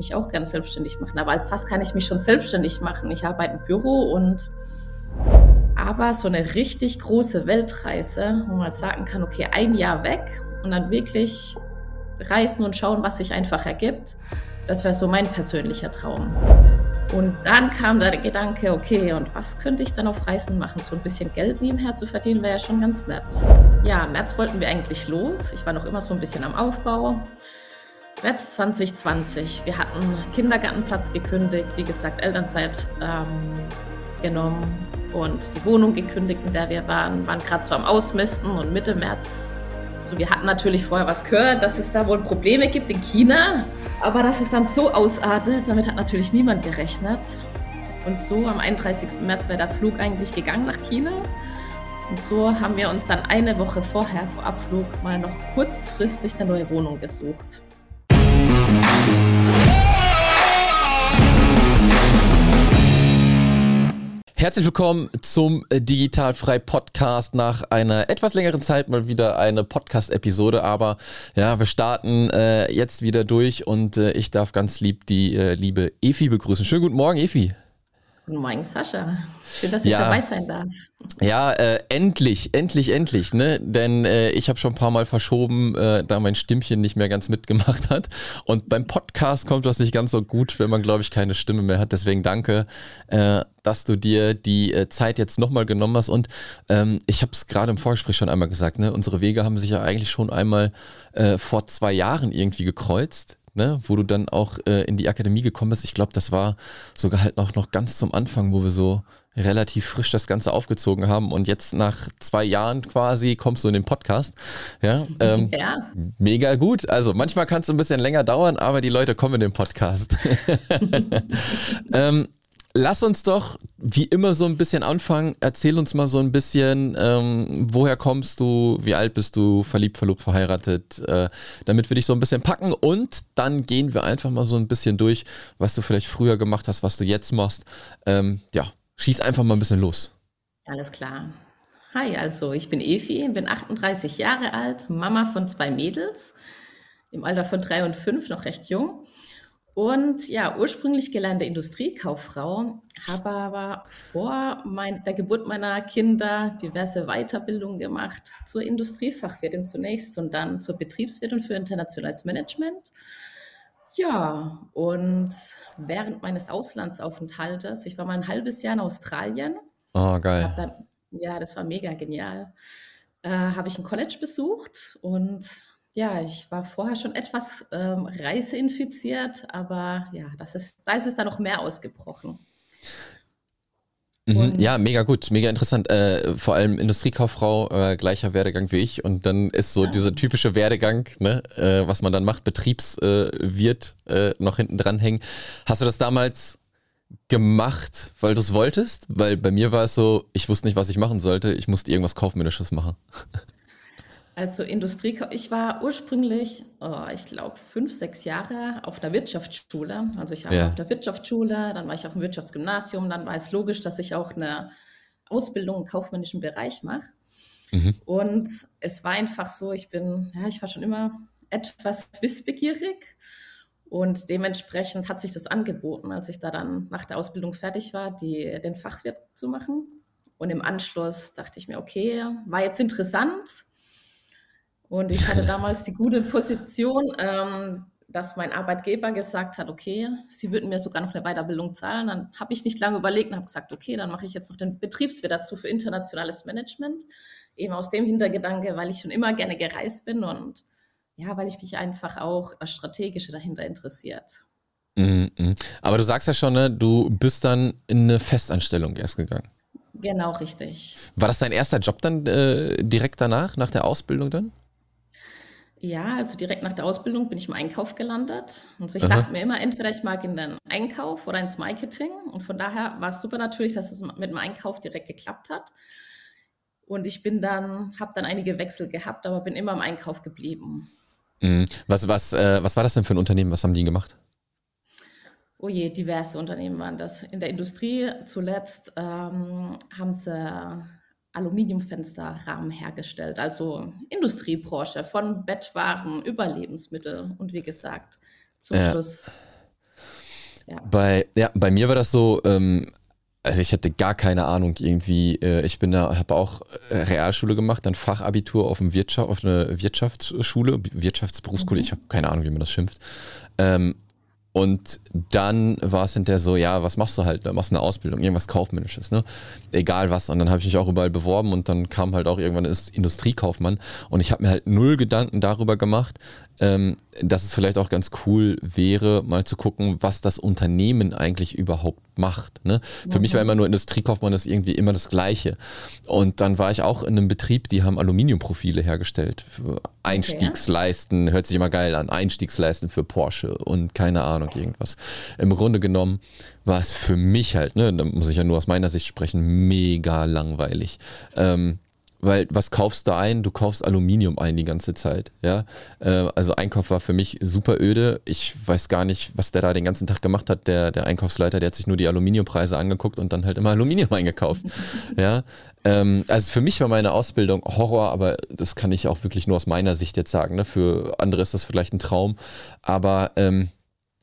mich auch ganz selbstständig machen. Aber als was kann ich mich schon selbstständig machen? Ich arbeite im Büro und aber so eine richtig große Weltreise, wo man sagen kann, okay, ein Jahr weg und dann wirklich reisen und schauen, was sich einfach ergibt, das wäre so mein persönlicher Traum. Und dann kam der Gedanke, okay, und was könnte ich dann auf Reisen machen? So ein bisschen Geld nebenher zu verdienen wäre ja schon ganz nett. Ja, im März wollten wir eigentlich los. Ich war noch immer so ein bisschen am Aufbau. März 2020. Wir hatten Kindergartenplatz gekündigt, wie gesagt, Elternzeit ähm, genommen und die Wohnung gekündigt, in der wir waren, waren gerade so am Ausmisten und Mitte März. So, wir hatten natürlich vorher was gehört, dass es da wohl Probleme gibt in China, aber dass es dann so ausartet, damit hat natürlich niemand gerechnet. Und so am 31. März wäre der Flug eigentlich gegangen nach China. Und so haben wir uns dann eine Woche vorher vor Abflug mal noch kurzfristig eine neue Wohnung gesucht. Herzlich willkommen zum Digitalfrei Podcast. Nach einer etwas längeren Zeit mal wieder eine Podcast-Episode, aber ja, wir starten äh, jetzt wieder durch und äh, ich darf ganz lieb die äh, liebe Efi begrüßen. Schönen guten Morgen, Efi. Guten Morgen, Sascha. Schön, dass ich ja. dabei sein darf. Ja, äh, endlich, endlich, endlich, ne? Denn äh, ich habe schon ein paar Mal verschoben, äh, da mein Stimmchen nicht mehr ganz mitgemacht hat. Und beim Podcast kommt das nicht ganz so gut, wenn man, glaube ich, keine Stimme mehr hat. Deswegen danke, äh, dass du dir die äh, Zeit jetzt nochmal genommen hast. Und ähm, ich habe es gerade im Vorgespräch schon einmal gesagt, ne? Unsere Wege haben sich ja eigentlich schon einmal äh, vor zwei Jahren irgendwie gekreuzt ne, wo du dann auch äh, in die Akademie gekommen bist. Ich glaube, das war sogar halt noch, noch ganz zum Anfang, wo wir so relativ frisch das Ganze aufgezogen haben und jetzt nach zwei Jahren quasi kommst du in den Podcast. Ja, ähm, ja. mega gut. Also manchmal kann es ein bisschen länger dauern, aber die Leute kommen in den Podcast. ähm, Lass uns doch wie immer so ein bisschen anfangen. Erzähl uns mal so ein bisschen, ähm, woher kommst du, wie alt bist du, verliebt, verlobt, verheiratet, äh, damit wir dich so ein bisschen packen und dann gehen wir einfach mal so ein bisschen durch, was du vielleicht früher gemacht hast, was du jetzt machst. Ähm, ja, schieß einfach mal ein bisschen los. Alles klar. Hi, also ich bin Efi, bin 38 Jahre alt, Mama von zwei Mädels, im Alter von drei und fünf, noch recht jung. Und ja, ursprünglich gelernte Industriekauffrau, habe aber vor mein, der Geburt meiner Kinder diverse Weiterbildungen gemacht zur Industriefachwirtin zunächst und dann zur Betriebswirtin für internationales Management. Ja, und während meines Auslandsaufenthaltes, ich war mal ein halbes Jahr in Australien. Oh, geil. Dann, ja, das war mega genial. Äh, habe ich ein College besucht und ja, ich war vorher schon etwas ähm, reiseinfiziert, aber ja, das ist, da ist es dann noch mehr ausgebrochen. Mhm, ja, mega gut, mega interessant. Äh, vor allem Industriekauffrau, äh, gleicher Werdegang wie ich. Und dann ist so ja. dieser typische Werdegang, ne, äh, was man dann macht, Betriebswirt äh, noch hinten dran hängen. Hast du das damals gemacht, weil du es wolltest? Weil bei mir war es so, ich wusste nicht, was ich machen sollte. Ich musste irgendwas Kaufmännisches machen. Also Industrie, ich war ursprünglich, oh, ich glaube, fünf, sechs Jahre auf der Wirtschaftsschule. Also ich war ja. auf der Wirtschaftsschule, dann war ich auf dem Wirtschaftsgymnasium, dann war es logisch, dass ich auch eine Ausbildung im kaufmännischen Bereich mache. Mhm. Und es war einfach so, ich bin, ja, ich war schon immer etwas wissbegierig und dementsprechend hat sich das angeboten, als ich da dann nach der Ausbildung fertig war, die, den Fachwirt zu machen. Und im Anschluss dachte ich mir, okay, war jetzt interessant, und ich hatte damals die gute Position, ähm, dass mein Arbeitgeber gesagt hat, okay, sie würden mir sogar noch eine Weiterbildung zahlen. Dann habe ich nicht lange überlegt und habe gesagt, okay, dann mache ich jetzt noch den Betriebswirt dazu für internationales Management. Eben aus dem Hintergedanke, weil ich schon immer gerne gereist bin und ja, weil ich mich einfach auch das Strategische dahinter interessiert. Mhm. Aber du sagst ja schon, ne, du bist dann in eine Festanstellung erst gegangen. Genau, richtig. War das dein erster Job dann äh, direkt danach, nach der Ausbildung dann? Ja, also direkt nach der Ausbildung bin ich im Einkauf gelandet. Und so ich Aha. dachte mir immer, entweder ich mag in den Einkauf oder ins Marketing. Und von daher war es super natürlich, dass es mit dem Einkauf direkt geklappt hat. Und ich bin dann, habe dann einige Wechsel gehabt, aber bin immer im Einkauf geblieben. Mhm. Was, was, äh, was war das denn für ein Unternehmen? Was haben die gemacht? Oh je, diverse Unternehmen waren das. In der Industrie zuletzt ähm, haben sie Aluminiumfensterrahmen hergestellt, also Industriebranche von Bettwaren über Lebensmittel und wie gesagt, zum ja. Schluss Ja. Bei, ja, bei mir war das so, ähm, also ich hatte gar keine Ahnung irgendwie. Äh, ich bin da, habe auch äh, Realschule gemacht, dann Fachabitur auf, Wirtschaft, auf eine Wirtschaftsschule, Wirtschaftsberufsschule, mhm. ich habe keine Ahnung, wie man das schimpft. Ähm, und dann war es hinterher so, ja, was machst du halt? Da machst du eine Ausbildung, irgendwas Kaufmännisches, ne? Egal was. Und dann habe ich mich auch überall beworben und dann kam halt auch irgendwann ein Industriekaufmann. Und ich habe mir halt null Gedanken darüber gemacht, ähm, dass es vielleicht auch ganz cool wäre, mal zu gucken, was das Unternehmen eigentlich überhaupt macht. Ne? Für mhm. mich war immer nur Industriekaufmann das irgendwie immer das Gleiche. Und dann war ich auch in einem Betrieb, die haben Aluminiumprofile hergestellt. Für Einstiegsleisten, okay. hört sich immer geil an, Einstiegsleisten für Porsche und keine Ahnung, irgendwas. Im Grunde genommen war es für mich halt, ne, da muss ich ja nur aus meiner Sicht sprechen, mega langweilig. Ähm, weil was kaufst du ein? Du kaufst Aluminium ein die ganze Zeit. Ja, äh, also Einkauf war für mich super öde. Ich weiß gar nicht, was der da den ganzen Tag gemacht hat. Der, der Einkaufsleiter, der hat sich nur die Aluminiumpreise angeguckt und dann halt immer Aluminium eingekauft. ja, ähm, also für mich war meine Ausbildung Horror, aber das kann ich auch wirklich nur aus meiner Sicht jetzt sagen. Ne? Für andere ist das vielleicht ein Traum, aber ähm,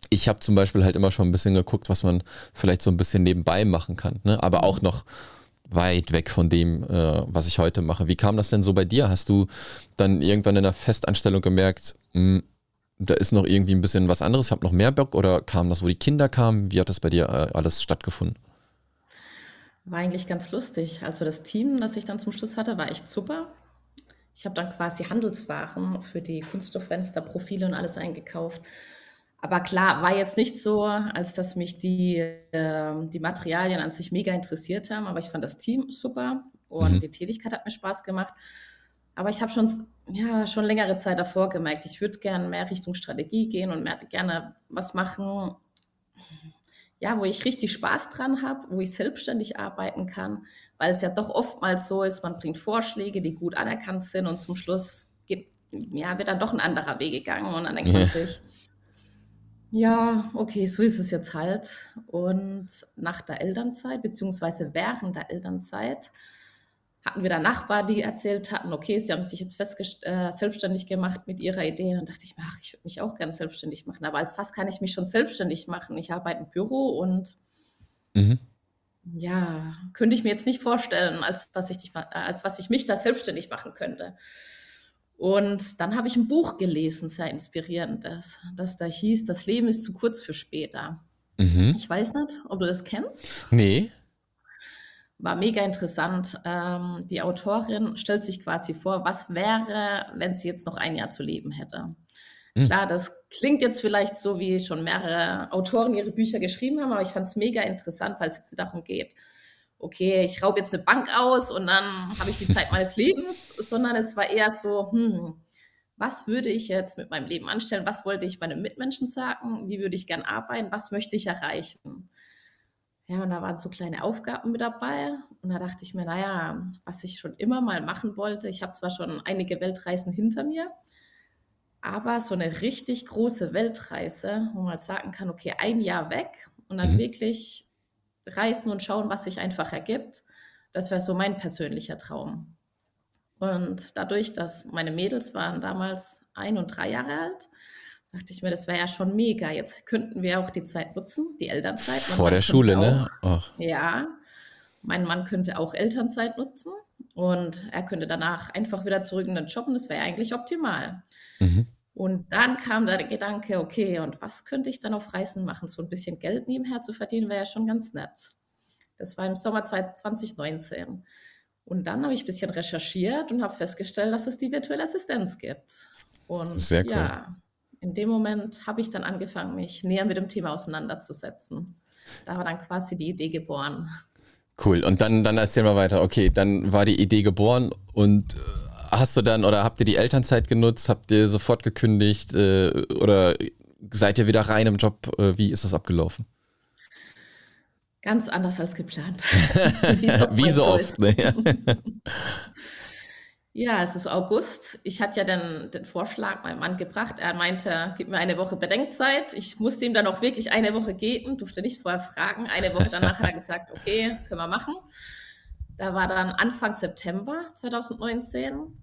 ich habe zum Beispiel halt immer schon ein bisschen geguckt, was man vielleicht so ein bisschen nebenbei machen kann. Ne? Aber auch noch weit weg von dem, äh, was ich heute mache. Wie kam das denn so bei dir? Hast du dann irgendwann in der Festanstellung gemerkt, mh, hm, da ist noch irgendwie ein bisschen was anderes, hab noch mehr Bock oder kam das, wo die Kinder kamen? Wie hat das bei dir äh, alles stattgefunden? War eigentlich ganz lustig. Also das Team, das ich dann zum Schluss hatte, war echt super. Ich habe dann quasi Handelswaren für die Kunststofffenster, Profile und alles eingekauft. Aber klar, war jetzt nicht so, als dass mich die, äh, die Materialien an sich mega interessiert haben, aber ich fand das Team super und mhm. die Tätigkeit hat mir Spaß gemacht. Aber ich habe schon, ja, schon längere Zeit davor gemerkt, ich würde gerne mehr Richtung Strategie gehen und mehr, gerne was machen, ja, wo ich richtig Spaß dran habe, wo ich selbstständig arbeiten kann, weil es ja doch oftmals so ist, man bringt Vorschläge, die gut anerkannt sind und zum Schluss geht, ja, wird dann doch ein anderer Weg gegangen und dann denkt man sich, ja, okay, so ist es jetzt halt. Und nach der Elternzeit, beziehungsweise während der Elternzeit, hatten wir da Nachbarn, die erzählt hatten, okay, sie haben sich jetzt äh, selbstständig gemacht mit ihrer Idee. Und dann dachte ich mir, ach, ich würde mich auch gerne selbstständig machen. Aber als was kann ich mich schon selbstständig machen? Ich arbeite im Büro und mhm. ja, könnte ich mir jetzt nicht vorstellen, als was ich, als was ich mich da selbstständig machen könnte. Und dann habe ich ein Buch gelesen, sehr inspirierendes, das da hieß, das Leben ist zu kurz für später. Mhm. Ich weiß nicht, ob du das kennst. Nee. War mega interessant. Ähm, die Autorin stellt sich quasi vor, was wäre, wenn sie jetzt noch ein Jahr zu leben hätte. Mhm. Klar, das klingt jetzt vielleicht so, wie schon mehrere Autoren ihre Bücher geschrieben haben, aber ich fand es mega interessant, weil es jetzt darum geht, okay, ich raube jetzt eine Bank aus und dann habe ich die Zeit meines Lebens, sondern es war eher so, hm, was würde ich jetzt mit meinem Leben anstellen? Was wollte ich meinen Mitmenschen sagen? Wie würde ich gern arbeiten? Was möchte ich erreichen? Ja, und da waren so kleine Aufgaben mit dabei. Und da dachte ich mir, naja, was ich schon immer mal machen wollte, ich habe zwar schon einige Weltreisen hinter mir, aber so eine richtig große Weltreise, wo man sagen kann, okay, ein Jahr weg und dann mhm. wirklich reisen und schauen, was sich einfach ergibt. Das wäre so mein persönlicher Traum. Und dadurch, dass meine Mädels waren damals ein und drei Jahre alt, dachte ich mir, das wäre ja schon mega. Jetzt könnten wir auch die Zeit nutzen, die Elternzeit. Mein Vor Mann der Schule, ne? auch, ne? Oh. Ja. Mein Mann könnte auch Elternzeit nutzen und er könnte danach einfach wieder zurück in den Job und das wäre eigentlich optimal. Mhm. Und dann kam der Gedanke, okay, und was könnte ich dann auf Reisen machen? So ein bisschen Geld nebenher zu verdienen wäre ja schon ganz nett. Das war im Sommer 2019. Und dann habe ich ein bisschen recherchiert und habe festgestellt, dass es die virtuelle Assistenz gibt. Und Sehr cool. ja, in dem Moment habe ich dann angefangen, mich näher mit dem Thema auseinanderzusetzen. Da war dann quasi die Idee geboren. Cool. Und dann, dann erzähl mal weiter. Okay, dann war die Idee geboren und äh, hast du dann oder habt ihr die Elternzeit genutzt? Habt ihr sofort gekündigt äh, oder seid ihr wieder rein im Job? Äh, wie ist das abgelaufen? Ganz anders als geplant. wie so oft. Ne? ja, also so August. Ich hatte ja dann den Vorschlag meinem Mann gebracht. Er meinte, gib mir eine Woche Bedenkzeit. Ich musste ihm dann auch wirklich eine Woche geben, durfte nicht vorher fragen. Eine Woche danach hat er gesagt, okay, können wir machen. Da war dann Anfang September 2019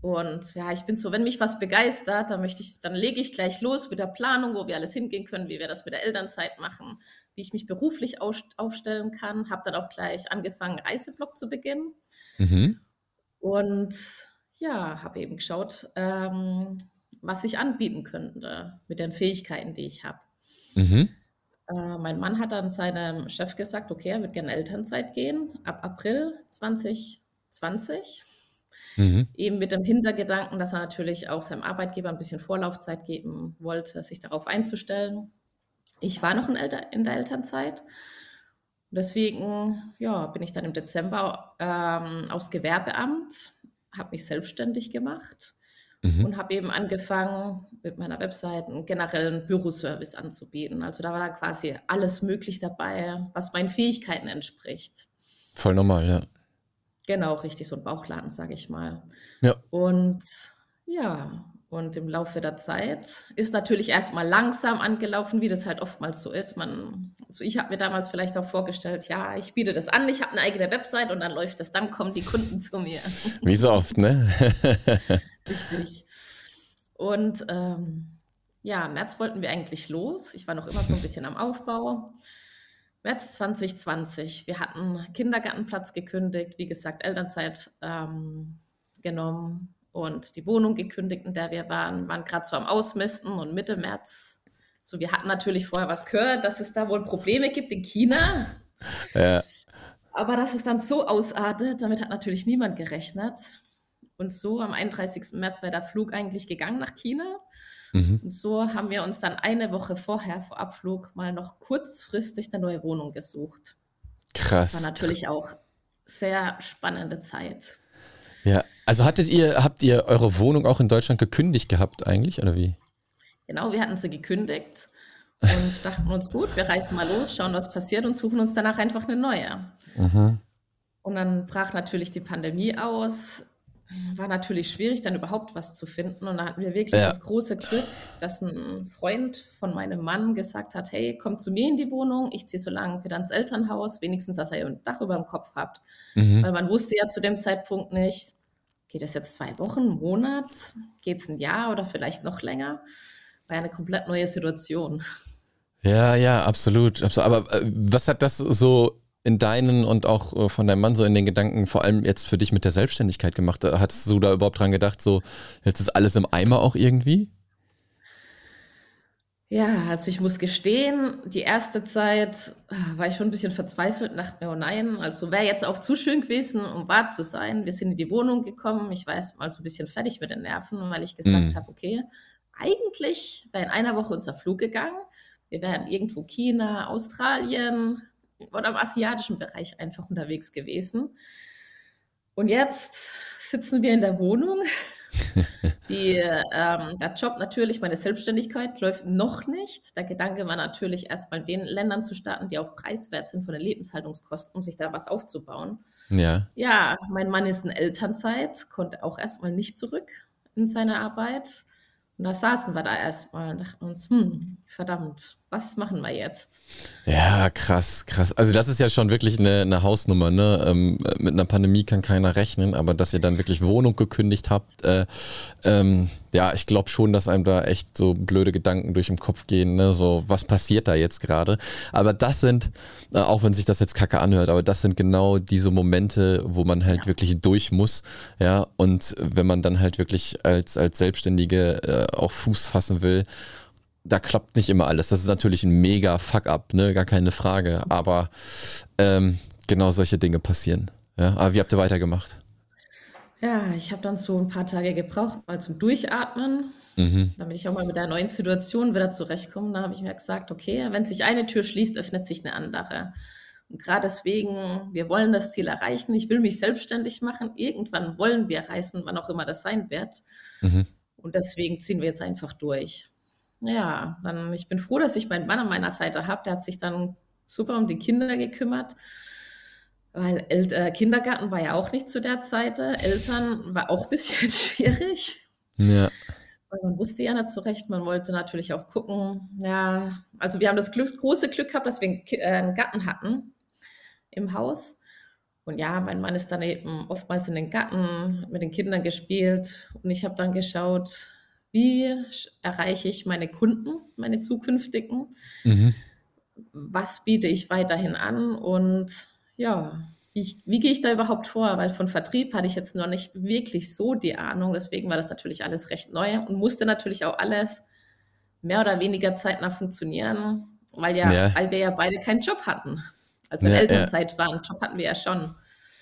Und ja, ich bin so, wenn mich was begeistert, dann möchte ich, dann lege ich gleich los mit der Planung, wo wir alles hingehen können, wie wir das mit der Elternzeit machen, wie ich mich beruflich aufstellen kann. Habe dann auch gleich angefangen, Reiseblog zu beginnen. Mhm. Und ja, habe eben geschaut, ähm, was ich anbieten könnte mit den Fähigkeiten, die ich habe. Mhm. Mein Mann hat dann seinem Chef gesagt, okay, er wird gerne Elternzeit gehen ab April 2020. Mhm. Eben mit dem Hintergedanken, dass er natürlich auch seinem Arbeitgeber ein bisschen Vorlaufzeit geben wollte, sich darauf einzustellen. Ich war noch in, Elter in der Elternzeit. Deswegen ja, bin ich dann im Dezember ähm, aufs Gewerbeamt, habe mich selbstständig gemacht mhm. und habe eben angefangen, mit meiner Webseite einen generellen Büroservice anzubieten. Also da war da quasi alles möglich dabei, was meinen Fähigkeiten entspricht. Voll normal, ja. Genau, richtig, so ein Bauchladen, sage ich mal. Ja. Und ja, und im Laufe der Zeit ist natürlich erstmal langsam angelaufen, wie das halt oftmals so ist. Man, also ich habe mir damals vielleicht auch vorgestellt, ja, ich biete das an, ich habe eine eigene Website und dann läuft das, dann kommen die Kunden zu mir. Wie so oft, ne? Richtig. Und ähm, ja, im März wollten wir eigentlich los. Ich war noch immer so ein bisschen am Aufbau. März 2020. Wir hatten Kindergartenplatz gekündigt, wie gesagt, Elternzeit ähm, genommen und die Wohnung gekündigt, in der wir waren, waren gerade so am Ausmisten und Mitte März. So, wir hatten natürlich vorher was gehört, dass es da wohl Probleme gibt in China. Ja. Aber dass es dann so ausartet, damit hat natürlich niemand gerechnet. Und so am 31. März wäre der Flug eigentlich gegangen nach China. Mhm. Und so haben wir uns dann eine Woche vorher vor Abflug mal noch kurzfristig eine neue Wohnung gesucht. Krass. Das war natürlich auch sehr spannende Zeit. Ja, also hattet ihr, habt ihr eure Wohnung auch in Deutschland gekündigt gehabt eigentlich, oder wie? Genau, wir hatten sie gekündigt und dachten uns, gut, wir reisen mal los, schauen, was passiert und suchen uns danach einfach eine neue. Mhm. Und dann brach natürlich die Pandemie aus war natürlich schwierig, dann überhaupt was zu finden. Und da hatten wir wirklich ja. das große Glück, dass ein Freund von meinem Mann gesagt hat, hey, komm zu mir in die Wohnung, ich ziehe so lange wieder ins Elternhaus, wenigstens, dass ihr ein Dach über dem Kopf habt. Mhm. Weil man wusste ja zu dem Zeitpunkt nicht, geht es jetzt zwei Wochen, Monat, geht es ein Jahr oder vielleicht noch länger? War ja eine komplett neue Situation. Ja, ja, absolut. Aber äh, was hat das so in deinen und auch äh, von deinem Mann so in den Gedanken, vor allem jetzt für dich mit der Selbstständigkeit gemacht? Hattest du da überhaupt dran gedacht, so jetzt ist alles im Eimer auch irgendwie? Ja, also ich muss gestehen, die erste Zeit ah, war ich schon ein bisschen verzweifelt, dachte mir, oh nein, also wäre jetzt auch zu schön gewesen, um wahr zu sein. Wir sind in die Wohnung gekommen, ich war erst mal so ein bisschen fertig mit den Nerven, weil ich gesagt mm. habe, okay, eigentlich wäre in einer Woche unser Flug gegangen. Wir wären irgendwo China, Australien, oder im asiatischen Bereich einfach unterwegs gewesen. Und jetzt sitzen wir in der Wohnung. Die, ähm, der Job natürlich, meine Selbstständigkeit läuft noch nicht. Der Gedanke war natürlich erstmal in den Ländern zu starten, die auch preiswert sind von den Lebenshaltungskosten, um sich da was aufzubauen. Ja. Ja, mein Mann ist in Elternzeit, konnte auch erstmal nicht zurück in seine Arbeit. Und da saßen wir da erstmal und dachten uns, hm, verdammt, was machen wir jetzt? Ja, krass, krass. Also das ist ja schon wirklich eine, eine Hausnummer, ne? Ähm, mit einer Pandemie kann keiner rechnen, aber dass ihr dann wirklich Wohnung gekündigt habt, äh, ähm, ja, ich glaube schon, dass einem da echt so blöde Gedanken durch den Kopf gehen, ne? So, was passiert da jetzt gerade? Aber das sind, äh, auch wenn sich das jetzt kacke anhört, aber das sind genau diese Momente, wo man halt ja. wirklich durch muss, ja. Und wenn man dann halt wirklich als, als Selbstständige äh, auch Fuß fassen will, da klappt nicht immer alles. Das ist natürlich ein mega Fuck-up, ne? Gar keine Frage. Aber ähm, genau solche Dinge passieren. Ja? Aber wie habt ihr weitergemacht? Ja, ich habe dann so ein paar Tage gebraucht, mal zum Durchatmen, mhm. damit ich auch mal mit der neuen Situation wieder zurechtkomme. Da habe ich mir gesagt, okay, wenn sich eine Tür schließt, öffnet sich eine andere. Und gerade deswegen, wir wollen das Ziel erreichen. Ich will mich selbstständig machen. Irgendwann wollen wir reisen, wann auch immer das sein wird. Mhm. Und deswegen ziehen wir jetzt einfach durch ja, dann ich bin froh, dass ich meinen Mann an meiner Seite habe. Der hat sich dann super um die Kinder gekümmert. Weil El äh, Kindergarten war ja auch nicht zu der Zeit. Eltern war auch ein bisschen schwierig. Ja. Weil man wusste ja nicht zurecht. Man wollte natürlich auch gucken. Ja, also wir haben das Glück, große Glück gehabt, dass wir einen, äh, einen Garten hatten im Haus. Und ja, mein Mann ist dann eben oftmals in den Garten mit den Kindern gespielt und ich habe dann geschaut, wie erreiche ich meine Kunden, meine zukünftigen, mhm. was biete ich weiterhin an und ja, ich, wie gehe ich da überhaupt vor? Weil von Vertrieb hatte ich jetzt noch nicht wirklich so die Ahnung, deswegen war das natürlich alles recht neu und musste natürlich auch alles mehr oder weniger zeitnah funktionieren, weil ja, ja. weil wir ja beide keinen Job hatten. Also ja, Elternzeit ja. waren, Job hatten wir ja schon.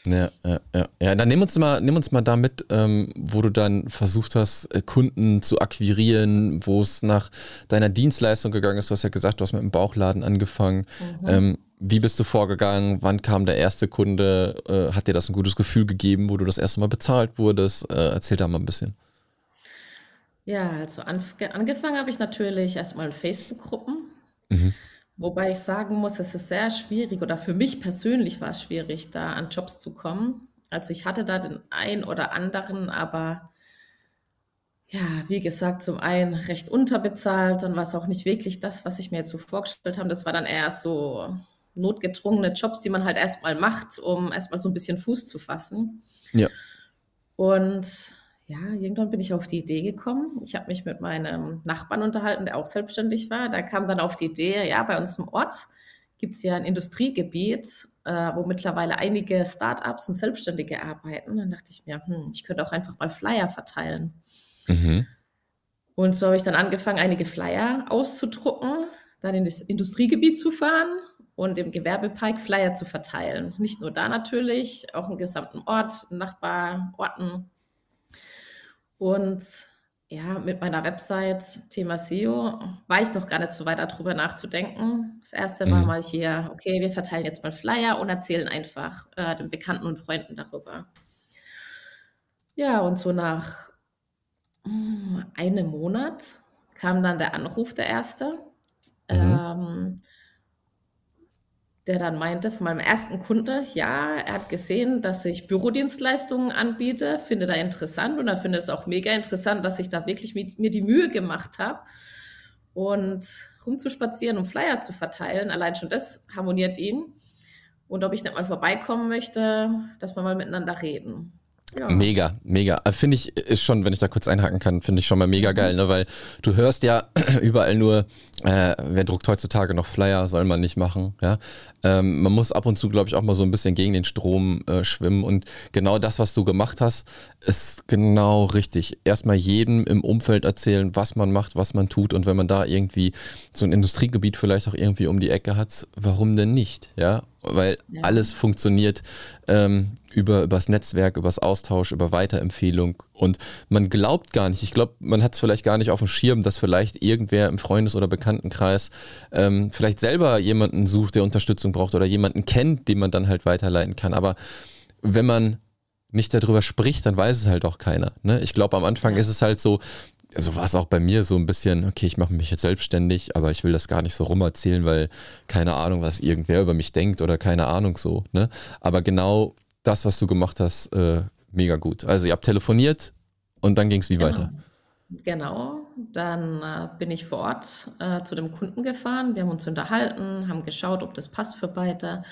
Ja, ja, ja. ja dann nimm uns mal, nimm uns mal damit, ähm, wo du dann versucht hast, äh, Kunden zu akquirieren, wo es nach deiner Dienstleistung gegangen ist. Du hast ja gesagt, du hast mit dem Bauchladen angefangen. Mhm. Ähm, wie bist du vorgegangen? Wann kam der erste Kunde? Äh, hat dir das ein gutes Gefühl gegeben, wo du das erste Mal bezahlt wurdest? Äh, erzähl da mal ein bisschen. Ja, also angefangen habe ich natürlich erstmal in Facebook-Gruppen. Mhm. Wobei ich sagen muss, es ist sehr schwierig oder für mich persönlich war es schwierig, da an Jobs zu kommen. Also ich hatte da den einen oder anderen, aber ja, wie gesagt, zum einen recht unterbezahlt, dann war es auch nicht wirklich das, was ich mir jetzt so vorgestellt habe. Das war dann eher so notgedrungene Jobs, die man halt erstmal macht, um erstmal so ein bisschen Fuß zu fassen. Ja. Und ja, irgendwann bin ich auf die Idee gekommen. Ich habe mich mit meinem Nachbarn unterhalten, der auch selbstständig war. Da kam dann auf die Idee, ja, bei uns im Ort gibt es ja ein Industriegebiet, äh, wo mittlerweile einige Startups und Selbstständige arbeiten. Dann dachte ich mir, hm, ich könnte auch einfach mal Flyer verteilen. Mhm. Und so habe ich dann angefangen, einige Flyer auszudrucken, dann in das Industriegebiet zu fahren und im Gewerbepark Flyer zu verteilen. Nicht nur da natürlich, auch im gesamten Ort, Nachbarorten und ja, mit meiner Website Thema SEO war ich noch gar nicht so weit darüber nachzudenken. Das erste war mhm. mal hier, okay, wir verteilen jetzt mal Flyer und erzählen einfach äh, den Bekannten und Freunden darüber. Ja, und so nach hm, einem Monat kam dann der Anruf, der erste. Mhm. Ähm, der dann meinte von meinem ersten Kunde, ja, er hat gesehen, dass ich Bürodienstleistungen anbiete, finde da interessant und er findet es auch mega interessant, dass ich da wirklich mit, mir die Mühe gemacht habe und rumzuspazieren und Flyer zu verteilen. Allein schon das harmoniert ihm. Und ob ich nicht mal vorbeikommen möchte, dass wir mal miteinander reden. Ja. Mega, mega. Äh, finde ich, ist schon, wenn ich da kurz einhaken kann, finde ich schon mal mega geil, ne? weil du hörst ja überall nur, äh, wer druckt heutzutage noch Flyer, soll man nicht machen. Ja? Ähm, man muss ab und zu, glaube ich, auch mal so ein bisschen gegen den Strom äh, schwimmen und genau das, was du gemacht hast, ist genau richtig. Erstmal jedem im Umfeld erzählen, was man macht, was man tut und wenn man da irgendwie so ein Industriegebiet vielleicht auch irgendwie um die Ecke hat, warum denn nicht? Ja, weil ja. alles funktioniert ähm, über übers Netzwerk, übers Austausch, über Weiterempfehlung und man glaubt gar nicht, ich glaube, man hat es vielleicht gar nicht auf dem Schirm, dass vielleicht irgendwer im Freundes- oder Bekanntenkreis ähm, vielleicht selber jemanden sucht, der Unterstützung braucht oder jemanden kennt, den man dann halt weiterleiten kann. Aber wenn man nicht darüber spricht, dann weiß es halt auch keiner. Ne? Ich glaube, am Anfang ja. ist es halt so, also war es auch bei mir so ein bisschen, okay, ich mache mich jetzt selbstständig, aber ich will das gar nicht so rumerzählen, weil keine Ahnung, was irgendwer über mich denkt oder keine Ahnung so. Ne? Aber genau das, was du gemacht hast, äh, mega gut. Also ihr habt telefoniert und dann ging es wie genau. weiter? Genau, dann äh, bin ich vor Ort äh, zu dem Kunden gefahren. Wir haben uns unterhalten, haben geschaut, ob das passt für beide.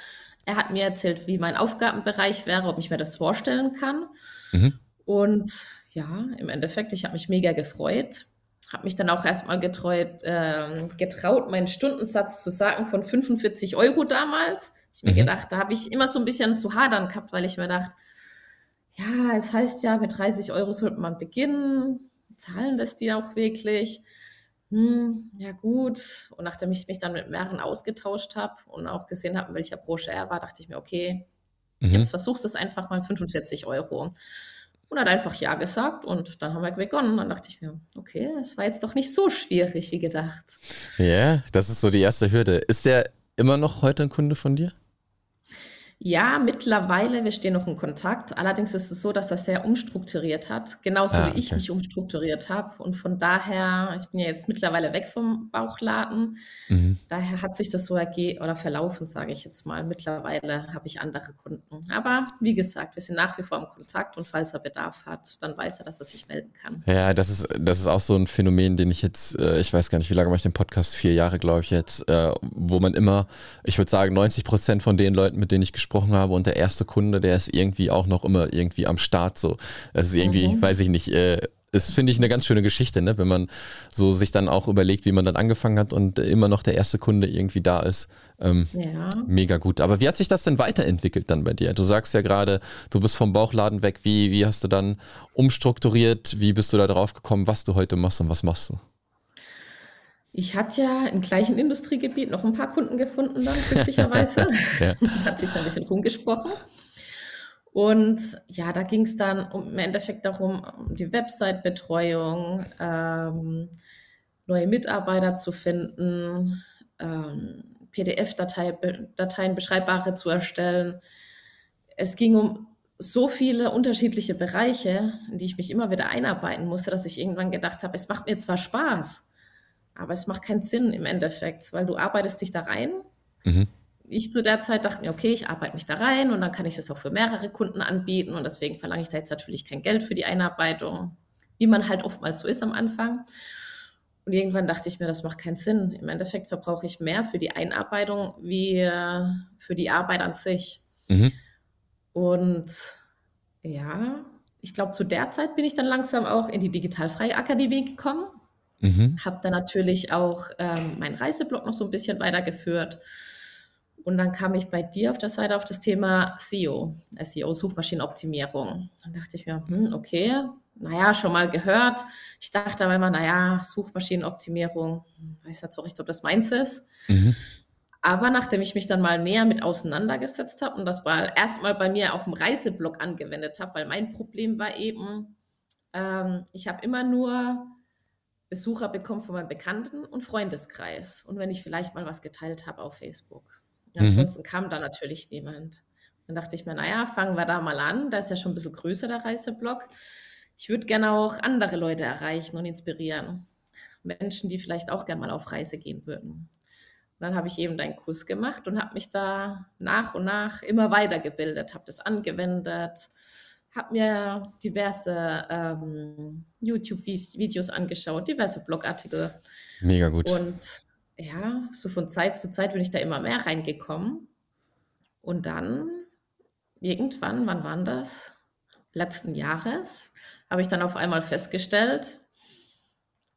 Er hat mir erzählt, wie mein Aufgabenbereich wäre, ob ich mir das vorstellen kann. Mhm. Und ja, im Endeffekt, ich habe mich mega gefreut. Habe mich dann auch erstmal getreut, äh, getraut, meinen Stundensatz zu sagen von 45 Euro damals. Ich mir mhm. gedacht, da habe ich immer so ein bisschen zu hadern gehabt, weil ich mir dachte, ja, es heißt ja, mit 30 Euro sollte man beginnen. Zahlen das die auch wirklich? Hm, ja gut. Und nachdem ich mich dann mit mehreren ausgetauscht habe und auch gesehen habe, in welcher Branche er war, dachte ich mir, okay, mhm. jetzt versuchst du es einfach mal 45 Euro und hat einfach Ja gesagt und dann haben wir begonnen. Dann dachte ich mir, okay, es war jetzt doch nicht so schwierig wie gedacht. Ja, das ist so die erste Hürde. Ist der immer noch heute ein Kunde von dir? Ja, mittlerweile, wir stehen noch in Kontakt. Allerdings ist es so, dass er sehr umstrukturiert hat, genauso Ah, wie ich mich umstrukturiert habe. Und von daher, ich bin ja jetzt mittlerweile weg vom Bauchladen. Mhm. Daher hat sich das so erge oder verlaufen, sage ich jetzt mal. Mittlerweile habe ich andere Kunden. Aber wie gesagt, wir sind nach wie vor im Kontakt und falls er Bedarf hat, dann weiß er, dass er sich melden kann. Ja, das ist, das ist auch so ein Phänomen, den ich jetzt, äh, ich weiß gar nicht, wie lange mache ich den Podcast? Vier Jahre, glaube ich jetzt, äh, wo man immer, ich würde sagen, 90 Prozent von den Leuten, mit denen ich gesprochen gesprochen habe und der erste Kunde, der ist irgendwie auch noch immer irgendwie am Start so. Das ist irgendwie, mhm. weiß ich nicht, äh, ist, finde ich, eine ganz schöne Geschichte, ne? wenn man so sich dann auch überlegt, wie man dann angefangen hat und immer noch der erste Kunde irgendwie da ist. Ähm, ja. Mega gut. Aber wie hat sich das denn weiterentwickelt dann bei dir? Du sagst ja gerade, du bist vom Bauchladen weg. Wie, wie hast du dann umstrukturiert? Wie bist du da drauf gekommen, was du heute machst und was machst du? Ich hatte ja im gleichen Industriegebiet noch ein paar Kunden gefunden dann, glücklicherweise. ja. Das hat sich dann ein bisschen rumgesprochen. Und ja, da ging es dann um, im Endeffekt darum, um die Website-Betreuung, ähm, neue Mitarbeiter zu finden, ähm, PDF-Dateien beschreibbare zu erstellen. Es ging um so viele unterschiedliche Bereiche, in die ich mich immer wieder einarbeiten musste, dass ich irgendwann gedacht habe, es macht mir zwar Spaß, aber es macht keinen Sinn im Endeffekt, weil du arbeitest dich da rein. Mhm ich zu der Zeit dachte mir, okay, ich arbeite mich da rein und dann kann ich das auch für mehrere Kunden anbieten und deswegen verlange ich da jetzt natürlich kein Geld für die Einarbeitung, wie man halt oftmals so ist am Anfang. Und irgendwann dachte ich mir, das macht keinen Sinn. Im Endeffekt verbrauche ich mehr für die Einarbeitung wie äh, für die Arbeit an sich. Mhm. Und ja, ich glaube, zu der Zeit bin ich dann langsam auch in die Digitalfreie Akademie gekommen. Mhm. Habe dann natürlich auch ähm, meinen Reiseblog noch so ein bisschen weitergeführt und dann kam ich bei dir auf der Seite auf das Thema SEO, SEO, Suchmaschinenoptimierung. Dann dachte ich mir, hm, okay, naja, schon mal gehört. Ich dachte aber immer, naja, Suchmaschinenoptimierung, weiß nicht so recht, ob das meins ist. Mhm. Aber nachdem ich mich dann mal näher mit auseinandergesetzt habe und das mal erstmal bei mir auf dem Reiseblog angewendet habe, weil mein Problem war eben, ähm, ich habe immer nur Besucher bekommen von meinem Bekannten- und Freundeskreis. Und wenn ich vielleicht mal was geteilt habe auf Facebook. Mhm. Ansonsten kam da natürlich niemand. Dann dachte ich mir, naja, fangen wir da mal an. Da ist ja schon ein bisschen größer der Reiseblock. Ich würde gerne auch andere Leute erreichen und inspirieren. Menschen, die vielleicht auch gerne mal auf Reise gehen würden. Und dann habe ich eben deinen Kurs gemacht und habe mich da nach und nach immer weitergebildet, habe das angewendet, habe mir diverse ähm, YouTube-Videos angeschaut, diverse Blogartikel. Mega gut. Und ja, so von Zeit zu Zeit bin ich da immer mehr reingekommen. Und dann, irgendwann, wann war das? Letzten Jahres, habe ich dann auf einmal festgestellt,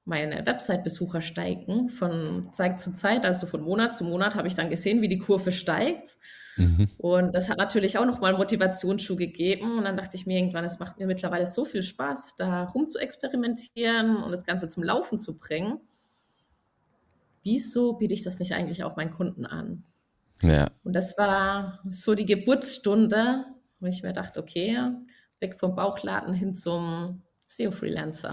meine Website-Besucher steigen von Zeit zu Zeit, also von Monat zu Monat habe ich dann gesehen, wie die Kurve steigt. Mhm. Und das hat natürlich auch nochmal Motivationsschuh gegeben. Und dann dachte ich mir irgendwann, es macht mir mittlerweile so viel Spaß, da rum zu experimentieren und das Ganze zum Laufen zu bringen wieso biete ich das nicht eigentlich auch meinen Kunden an? Ja. Und das war so die Geburtsstunde, wo ich mir dachte, okay, weg vom Bauchladen hin zum SEO-Freelancer.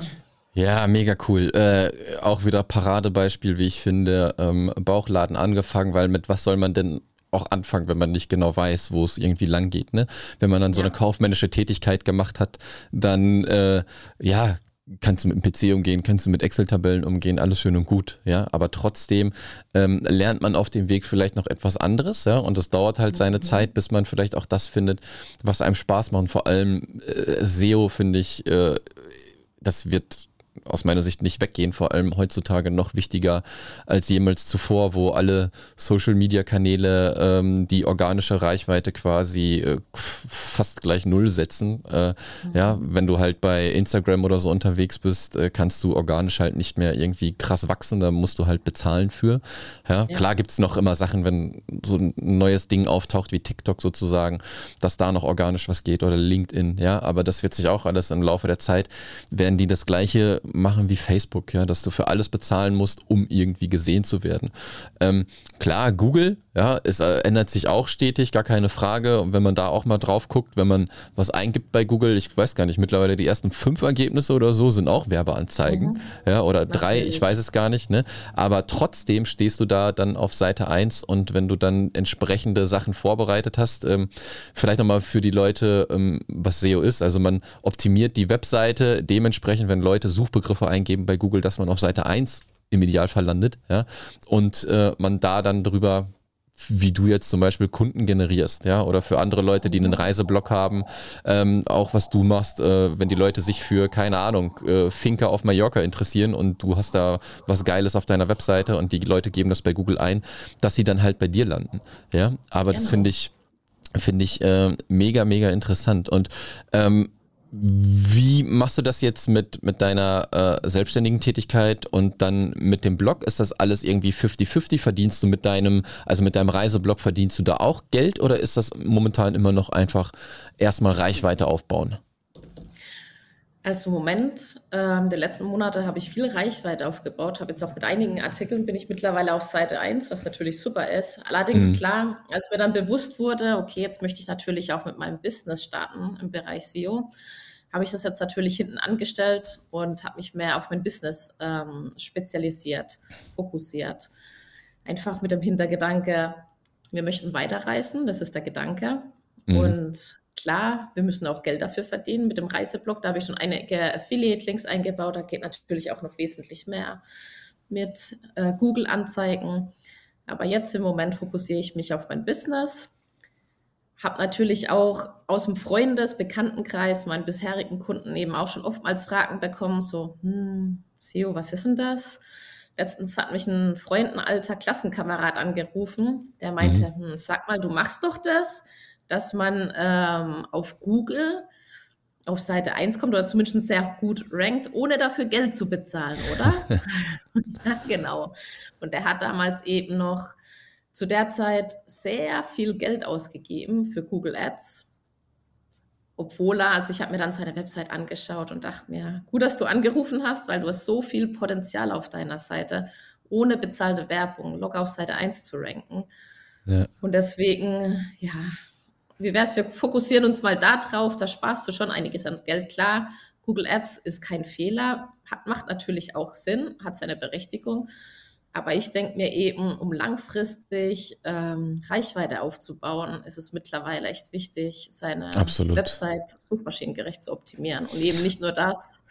Ja, mega cool. Äh, auch wieder Paradebeispiel, wie ich finde, ähm, Bauchladen angefangen, weil mit was soll man denn auch anfangen, wenn man nicht genau weiß, wo es irgendwie lang geht. Ne? Wenn man dann so ja. eine kaufmännische Tätigkeit gemacht hat, dann äh, ja, kannst du mit dem PC umgehen, kannst du mit Excel-Tabellen umgehen, alles schön und gut, ja. Aber trotzdem ähm, lernt man auf dem Weg vielleicht noch etwas anderes, ja. Und es dauert halt seine mhm. Zeit, bis man vielleicht auch das findet, was einem Spaß macht. Und vor allem äh, SEO finde ich, äh, das wird aus meiner Sicht nicht weggehen, vor allem heutzutage noch wichtiger als jemals zuvor, wo alle Social-Media-Kanäle ähm, die organische Reichweite quasi äh, fast gleich null setzen. Äh, mhm. Ja, wenn du halt bei Instagram oder so unterwegs bist, äh, kannst du organisch halt nicht mehr irgendwie krass wachsen, da musst du halt bezahlen für. Ja, ja. klar gibt es noch immer Sachen, wenn so ein neues Ding auftaucht wie TikTok sozusagen, dass da noch organisch was geht oder LinkedIn, ja, aber das wird sich auch alles im Laufe der Zeit, werden die das gleiche machen wie Facebook, ja, dass du für alles bezahlen musst, um irgendwie gesehen zu werden. Ähm, klar, Google, ja, es äh, ändert sich auch stetig, gar keine Frage. Und wenn man da auch mal drauf guckt, wenn man was eingibt bei Google, ich weiß gar nicht, mittlerweile die ersten fünf Ergebnisse oder so sind auch Werbeanzeigen, mhm. ja, oder Natürlich. drei, ich weiß es gar nicht, ne? Aber trotzdem stehst du da dann auf Seite 1 und wenn du dann entsprechende Sachen vorbereitet hast, ähm, vielleicht nochmal für die Leute, ähm, was SEO ist, also man optimiert die Webseite dementsprechend, wenn Leute Suchbegriffe eingeben bei Google, dass man auf Seite 1 im Idealfall landet, ja, und äh, man da dann drüber wie du jetzt zum Beispiel Kunden generierst, ja, oder für andere Leute, die einen Reiseblog haben, ähm, auch was du machst, äh, wenn die Leute sich für, keine Ahnung, äh, Finca auf Mallorca interessieren und du hast da was Geiles auf deiner Webseite und die Leute geben das bei Google ein, dass sie dann halt bei dir landen, ja, aber genau. das finde ich Finde ich äh, mega, mega interessant. Und ähm, wie machst du das jetzt mit, mit deiner äh, selbstständigen Tätigkeit und dann mit dem Blog? Ist das alles irgendwie 50-50? Verdienst du mit deinem, also mit deinem Reiseblog, verdienst du da auch Geld oder ist das momentan immer noch einfach erstmal Reichweite aufbauen? Also im Moment, äh, der letzten Monate habe ich viel Reichweite aufgebaut, habe jetzt auch mit einigen Artikeln bin ich mittlerweile auf Seite 1, was natürlich super ist. Allerdings mhm. klar, als mir dann bewusst wurde, okay, jetzt möchte ich natürlich auch mit meinem Business starten im Bereich SEO, habe ich das jetzt natürlich hinten angestellt und habe mich mehr auf mein Business ähm, spezialisiert, fokussiert. Einfach mit dem Hintergedanke, wir möchten weiterreisen, das ist der Gedanke. Mhm. Und Klar, wir müssen auch Geld dafür verdienen mit dem Reiseblog. Da habe ich schon einige Affiliate-Links eingebaut. Da geht natürlich auch noch wesentlich mehr mit äh, Google-Anzeigen. Aber jetzt im Moment fokussiere ich mich auf mein Business. Habe natürlich auch aus dem Freundes-, Bekanntenkreis, meinen bisherigen Kunden eben auch schon oftmals Fragen bekommen, so, hm, SEO, was ist denn das? Letztens hat mich ein Freund, ein alter Klassenkamerad angerufen, der meinte, mhm. hm, sag mal, du machst doch das dass man ähm, auf Google auf Seite 1 kommt oder zumindest sehr gut rankt, ohne dafür Geld zu bezahlen, oder? genau. Und er hat damals eben noch zu der Zeit sehr viel Geld ausgegeben für Google Ads. Obwohl er, also ich habe mir dann seine Website angeschaut und dachte mir, gut, dass du angerufen hast, weil du hast so viel Potenzial auf deiner Seite, ohne bezahlte Werbung, log auf Seite 1 zu ranken. Ja. Und deswegen, ja, wie wäre es, wir fokussieren uns mal da drauf, da sparst du schon einiges an Geld. Klar, Google Ads ist kein Fehler, hat, macht natürlich auch Sinn, hat seine Berechtigung. Aber ich denke mir eben, um langfristig ähm, Reichweite aufzubauen, ist es mittlerweile echt wichtig, seine Absolut. Website suchmaschinengerecht zu optimieren. Und eben nicht nur das,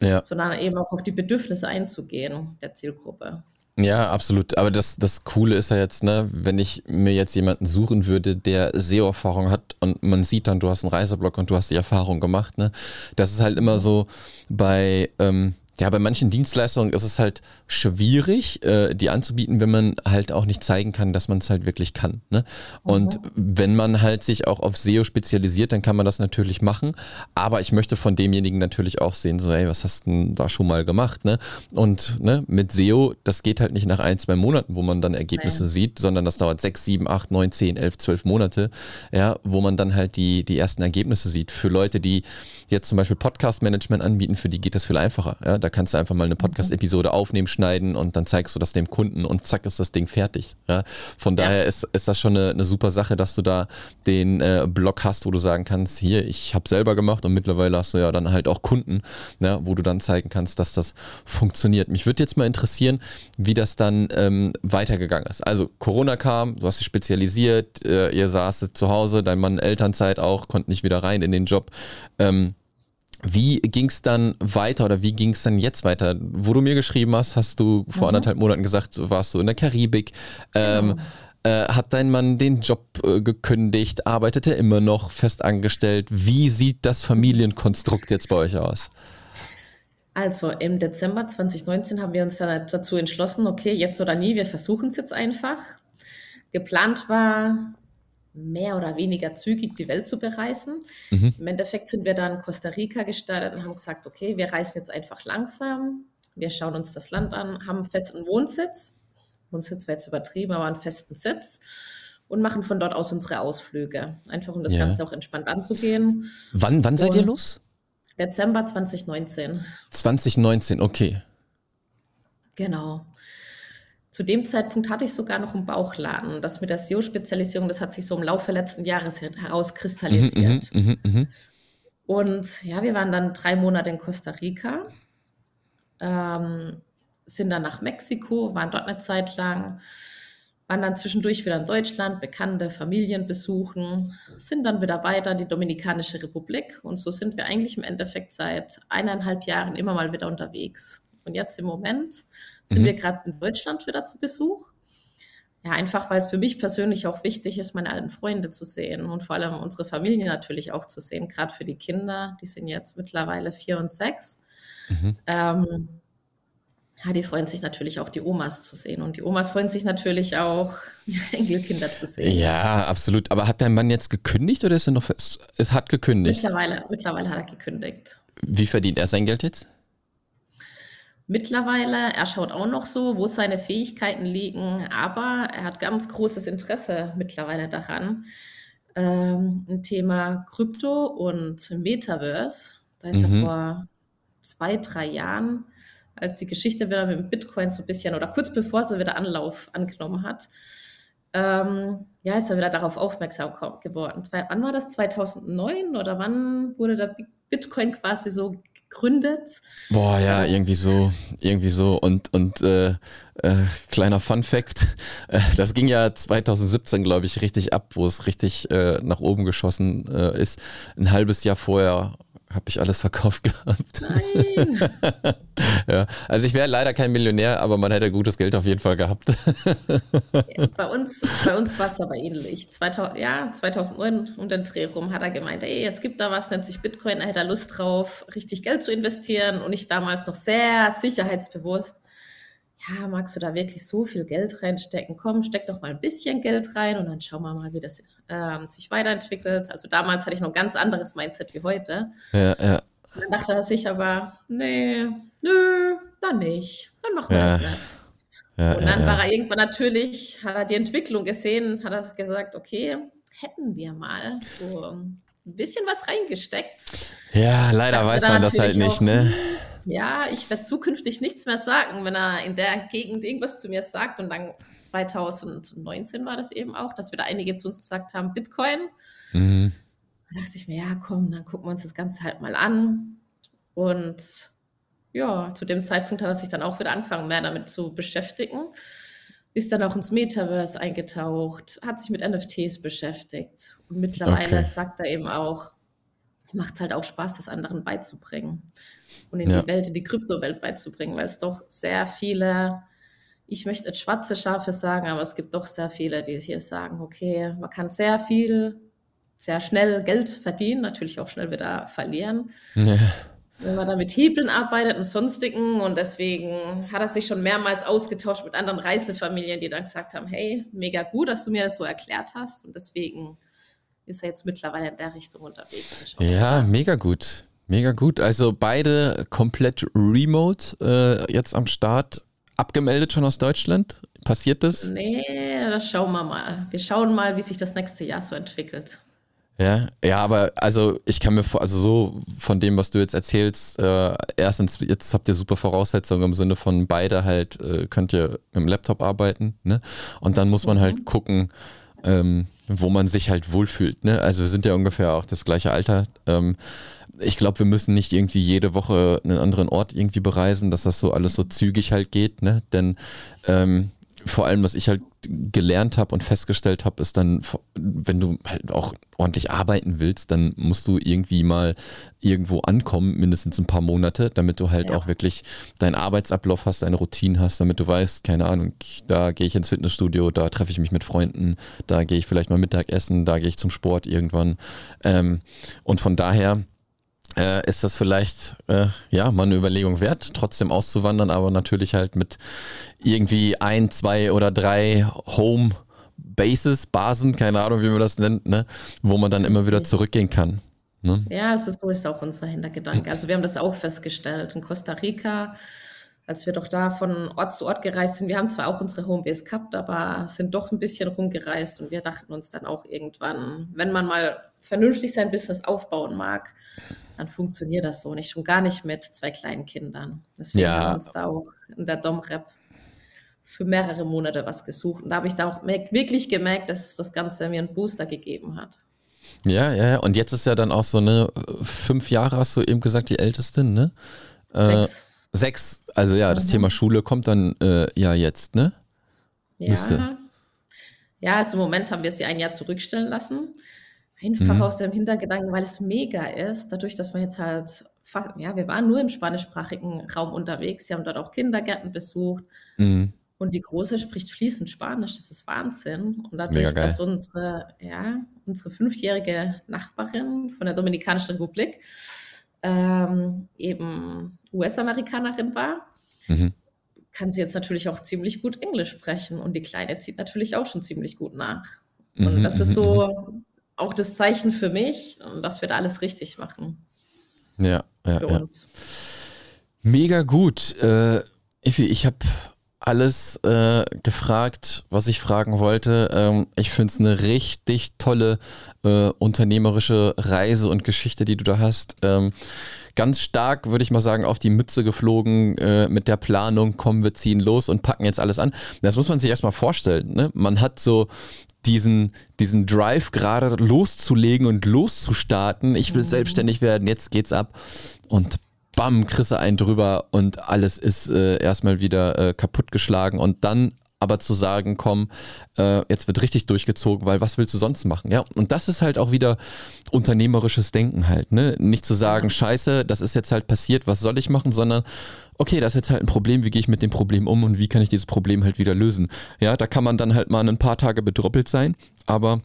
ja. sondern eben auch auf die Bedürfnisse einzugehen der Zielgruppe. Ja, absolut. Aber das, das Coole ist ja jetzt, ne, wenn ich mir jetzt jemanden suchen würde, der SEO-Erfahrung hat und man sieht dann, du hast einen Reiseblog und du hast die Erfahrung gemacht, ne? Das ist halt immer so bei, ähm, ja, bei manchen Dienstleistungen ist es halt schwierig, äh, die anzubieten, wenn man halt auch nicht zeigen kann, dass man es halt wirklich kann. Ne? Und mhm. wenn man halt sich auch auf SEO spezialisiert, dann kann man das natürlich machen. Aber ich möchte von demjenigen natürlich auch sehen, so, ey, was hast du denn da schon mal gemacht? Ne? Und ne, mit SEO, das geht halt nicht nach ein, zwei Monaten, wo man dann Ergebnisse Nein. sieht, sondern das dauert sechs, sieben, acht, neun, zehn, elf, zwölf Monate, ja, wo man dann halt die, die ersten Ergebnisse sieht. Für Leute, die jetzt zum Beispiel Podcast-Management anbieten, für die geht das viel einfacher. Ja? Da kannst du einfach mal eine Podcast-Episode aufnehmen, schneiden und dann zeigst du das dem Kunden und zack ist das Ding fertig. Ja? Von ja. daher ist, ist das schon eine, eine, super Sache, dass du da den äh, Blog hast, wo du sagen kannst, hier, ich habe selber gemacht und mittlerweile hast du ja dann halt auch Kunden, ja, wo du dann zeigen kannst, dass das funktioniert. Mich würde jetzt mal interessieren, wie das dann ähm, weitergegangen ist. Also Corona kam, du hast dich spezialisiert, äh, ihr saßt zu Hause, dein Mann Elternzeit auch, konnte nicht wieder rein in den Job. Ähm, wie ging es dann weiter oder wie ging es dann jetzt weiter? Wo du mir geschrieben hast, hast du vor mhm. anderthalb Monaten gesagt, warst du in der Karibik. Ähm, genau. äh, hat dein Mann den Job äh, gekündigt? Arbeitet er immer noch fest angestellt? Wie sieht das Familienkonstrukt jetzt bei euch aus? Also im Dezember 2019 haben wir uns dann dazu entschlossen, okay, jetzt oder nie, wir versuchen es jetzt einfach. Geplant war mehr oder weniger zügig die Welt zu bereisen. Mhm. Im Endeffekt sind wir dann Costa Rica gestartet und haben gesagt, okay, wir reisen jetzt einfach langsam, wir schauen uns das Land an, haben einen festen Wohnsitz, Wohnsitz wäre jetzt übertrieben, aber einen festen Sitz und machen von dort aus unsere Ausflüge, einfach um das ja. Ganze auch entspannt anzugehen. Wann, wann seid ihr los? Dezember 2019. 2019, okay. Genau. Zu dem Zeitpunkt hatte ich sogar noch einen Bauchladen. Das mit der SEO-Spezialisierung, das hat sich so im Laufe letzten Jahres herauskristallisiert. Mhm, mh, mh, mh. Und ja, wir waren dann drei Monate in Costa Rica, ähm, sind dann nach Mexiko, waren dort eine Zeit lang, waren dann zwischendurch wieder in Deutschland, bekannte Familien besuchen, sind dann wieder weiter in die Dominikanische Republik und so sind wir eigentlich im Endeffekt seit eineinhalb Jahren immer mal wieder unterwegs. Und jetzt im Moment sind mhm. wir gerade in Deutschland wieder zu Besuch. Ja, einfach weil es für mich persönlich auch wichtig ist, meine alten Freunde zu sehen und vor allem unsere Familie natürlich auch zu sehen, gerade für die Kinder, die sind jetzt mittlerweile vier und sechs. Mhm. Ähm, ja, die freuen sich natürlich auch, die Omas zu sehen. Und die Omas freuen sich natürlich auch, ihre Enkelkinder zu sehen. Ja, absolut. Aber hat dein Mann jetzt gekündigt oder ist er noch fest? Es hat gekündigt. Mittlerweile, mittlerweile hat er gekündigt. Wie verdient er sein Geld jetzt? Mittlerweile, er schaut auch noch so, wo seine Fähigkeiten liegen, aber er hat ganz großes Interesse mittlerweile daran. Ähm, ein Thema Krypto und Metaverse. Da ist mhm. er vor zwei, drei Jahren als die Geschichte wieder mit dem Bitcoin so ein bisschen oder kurz bevor sie wieder Anlauf angenommen hat, ähm, ja, ist er wieder darauf aufmerksam geworden. Zwei, wann war das? 2009 oder wann wurde der Bitcoin quasi so gegründet? Boah, ja, irgendwie so, irgendwie so. Und, und äh, äh, kleiner Fun Fact, äh, das ging ja 2017, glaube ich, richtig ab, wo es richtig äh, nach oben geschossen äh, ist. Ein halbes Jahr vorher habe ich alles verkauft gehabt. Nein. ja, also ich wäre leider kein Millionär, aber man hätte gutes Geld auf jeden Fall gehabt. bei uns, bei uns war es aber ähnlich. 2000, ja, 2009 um den Dreh rum hat er gemeint, ey, es gibt da was, nennt sich Bitcoin, er hätte Lust drauf, richtig Geld zu investieren und ich damals noch sehr sicherheitsbewusst ja, magst du da wirklich so viel Geld reinstecken? Komm, steck doch mal ein bisschen Geld rein und dann schauen wir mal, wie das ähm, sich weiterentwickelt. Also damals hatte ich noch ein ganz anderes Mindset wie heute. Ja, ja. Und dann dachte er sich aber, nee, nö, dann nicht. Dann machen wir ja. das nicht. Ja, und dann ja, war er irgendwann natürlich, hat er die Entwicklung gesehen, hat er gesagt, okay, hätten wir mal so ein bisschen was reingesteckt. Ja, leider weiß man das halt nicht, auch, ne? Ja, ich werde zukünftig nichts mehr sagen, wenn er in der Gegend irgendwas zu mir sagt. Und dann 2019 war das eben auch, dass wir da einige zu uns gesagt haben, Bitcoin. Mhm. Da dachte ich mir, ja, komm, dann gucken wir uns das Ganze halt mal an. Und ja, zu dem Zeitpunkt hat er sich dann auch wieder angefangen, mehr damit zu beschäftigen. Ist dann auch ins Metaverse eingetaucht, hat sich mit NFTs beschäftigt. Und mittlerweile okay. sagt er eben auch, macht es halt auch Spaß, das anderen beizubringen und in ja. die Welt, in die Kryptowelt beizubringen, weil es doch sehr viele, ich möchte jetzt schwarze Schafe sagen, aber es gibt doch sehr viele, die hier sagen, okay, man kann sehr viel, sehr schnell Geld verdienen, natürlich auch schnell wieder verlieren. Ja. Wenn man da mit Hebeln arbeitet und sonstigen und deswegen hat er sich schon mehrmals ausgetauscht mit anderen Reisefamilien, die dann gesagt haben, hey, mega gut, dass du mir das so erklärt hast und deswegen ist er jetzt mittlerweile in der Richtung unterwegs. Ja, mega gut. Mega gut. Also beide komplett remote äh, jetzt am Start. Abgemeldet schon aus Deutschland? Passiert das? Nee, das schauen wir mal. Wir schauen mal, wie sich das nächste Jahr so entwickelt. Ja, ja, aber also ich kann mir vor, also so von dem, was du jetzt erzählst, äh, erstens, jetzt habt ihr super Voraussetzungen im Sinne von beide halt, äh, könnt ihr dem Laptop arbeiten, ne? Und dann muss man halt mhm. halt gucken, ähm, wo man sich halt wohlfühlt, ne? Also wir sind ja ungefähr auch das gleiche Alter. Ähm, ich glaube, wir müssen nicht irgendwie jede Woche einen anderen Ort irgendwie bereisen, dass das so alles so zügig halt geht, ne? Denn ähm, vor allem, was ich halt gelernt habe und festgestellt habe, ist dann, wenn du halt auch ordentlich arbeiten willst, dann musst du irgendwie mal irgendwo ankommen, mindestens ein paar Monate, damit du halt ja. auch wirklich deinen Arbeitsablauf hast, deine Routine hast, damit du weißt, keine Ahnung, da gehe ich ins Fitnessstudio, da treffe ich mich mit Freunden, da gehe ich vielleicht mal Mittagessen, da gehe ich zum Sport irgendwann. Ähm, und von daher äh, ist das vielleicht äh, ja mal eine Überlegung wert, trotzdem auszuwandern, aber natürlich halt mit irgendwie ein, zwei oder drei Home Bases, Basen, keine Ahnung, wie man das nennt, ne, wo man dann immer wieder zurückgehen kann. Ne? Ja, also so ist auch unser Hintergedanke. Also wir haben das auch festgestellt in Costa Rica, als wir doch da von Ort zu Ort gereist sind. Wir haben zwar auch unsere Homebase gehabt, aber sind doch ein bisschen rumgereist und wir dachten uns dann auch irgendwann, wenn man mal vernünftig sein Business aufbauen mag, dann funktioniert das so nicht. Schon gar nicht mit zwei kleinen Kindern. Deswegen ja. haben wir uns da auch in der Dom-Rep für mehrere Monate was gesucht. Und da habe ich da auch wirklich gemerkt, dass das Ganze mir einen Booster gegeben hat. Ja, ja, ja. Und jetzt ist ja dann auch so eine fünf Jahre, hast du eben gesagt, die älteste, ne? Äh, sechs. Sechs. Also ja, das mhm. Thema Schule kommt dann äh, ja jetzt, ne? Ja. Müsste. Ja, also im Moment haben wir sie ein Jahr zurückstellen lassen. Einfach mhm. aus dem Hintergedanken, weil es mega ist, dadurch, dass wir jetzt halt, fast, ja, wir waren nur im spanischsprachigen Raum unterwegs, sie haben dort auch Kindergärten besucht. Mhm. Und die Große spricht fließend Spanisch, das ist Wahnsinn. Und dadurch, dass unsere, ja, unsere fünfjährige Nachbarin von der Dominikanischen Republik ähm, eben US-Amerikanerin war, mhm kann sie jetzt natürlich auch ziemlich gut Englisch sprechen und die Kleine zieht natürlich auch schon ziemlich gut nach. Und mhm, das ist mhm, so mhm. Auch das Zeichen für mich, dass wir da alles richtig machen. Ja, ja, für uns. Mega gut. Äh, Iffi, ich habe alles äh, gefragt, was ich fragen wollte. Ähm, ich finde es eine richtig tolle äh, unternehmerische Reise und Geschichte, die du da hast. Ähm, ganz stark, würde ich mal sagen, auf die Mütze geflogen äh, mit der Planung, kommen wir ziehen los und packen jetzt alles an. Das muss man sich erstmal vorstellen. Ne? Man hat so diesen, diesen Drive gerade loszulegen und loszustarten. Ich will mhm. selbstständig werden, jetzt geht's ab. Und bam, kriegst du einen drüber und alles ist äh, erstmal wieder äh, kaputtgeschlagen und dann aber zu sagen, komm, äh, jetzt wird richtig durchgezogen, weil was willst du sonst machen? Ja, und das ist halt auch wieder unternehmerisches Denken halt, ne? Nicht zu sagen, scheiße, das ist jetzt halt passiert, was soll ich machen, sondern okay, das ist jetzt halt ein Problem, wie gehe ich mit dem Problem um und wie kann ich dieses Problem halt wieder lösen? Ja, da kann man dann halt mal ein paar Tage bedroppelt sein, aber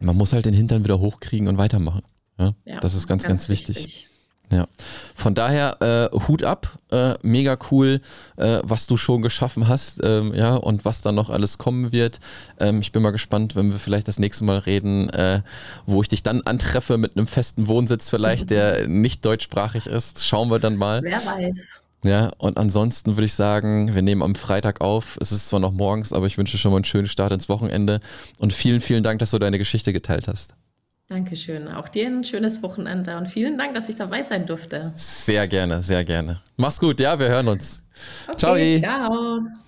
man muss halt den Hintern wieder hochkriegen und weitermachen. Ja, ja das ist ganz, ganz, ganz wichtig. wichtig. Ja, von daher äh, Hut ab, äh, mega cool, äh, was du schon geschaffen hast, ähm, ja, und was da noch alles kommen wird. Ähm, ich bin mal gespannt, wenn wir vielleicht das nächste Mal reden, äh, wo ich dich dann antreffe mit einem festen Wohnsitz vielleicht, der nicht deutschsprachig ist. Schauen wir dann mal. Wer weiß. Ja, und ansonsten würde ich sagen, wir nehmen am Freitag auf. Es ist zwar noch morgens, aber ich wünsche schon mal einen schönen Start ins Wochenende und vielen, vielen Dank, dass du deine Geschichte geteilt hast. Dankeschön. Auch dir ein schönes Wochenende und vielen Dank, dass ich dabei sein durfte. Sehr gerne, sehr gerne. Mach's gut, ja, wir hören uns. Okay, ciao. ciao.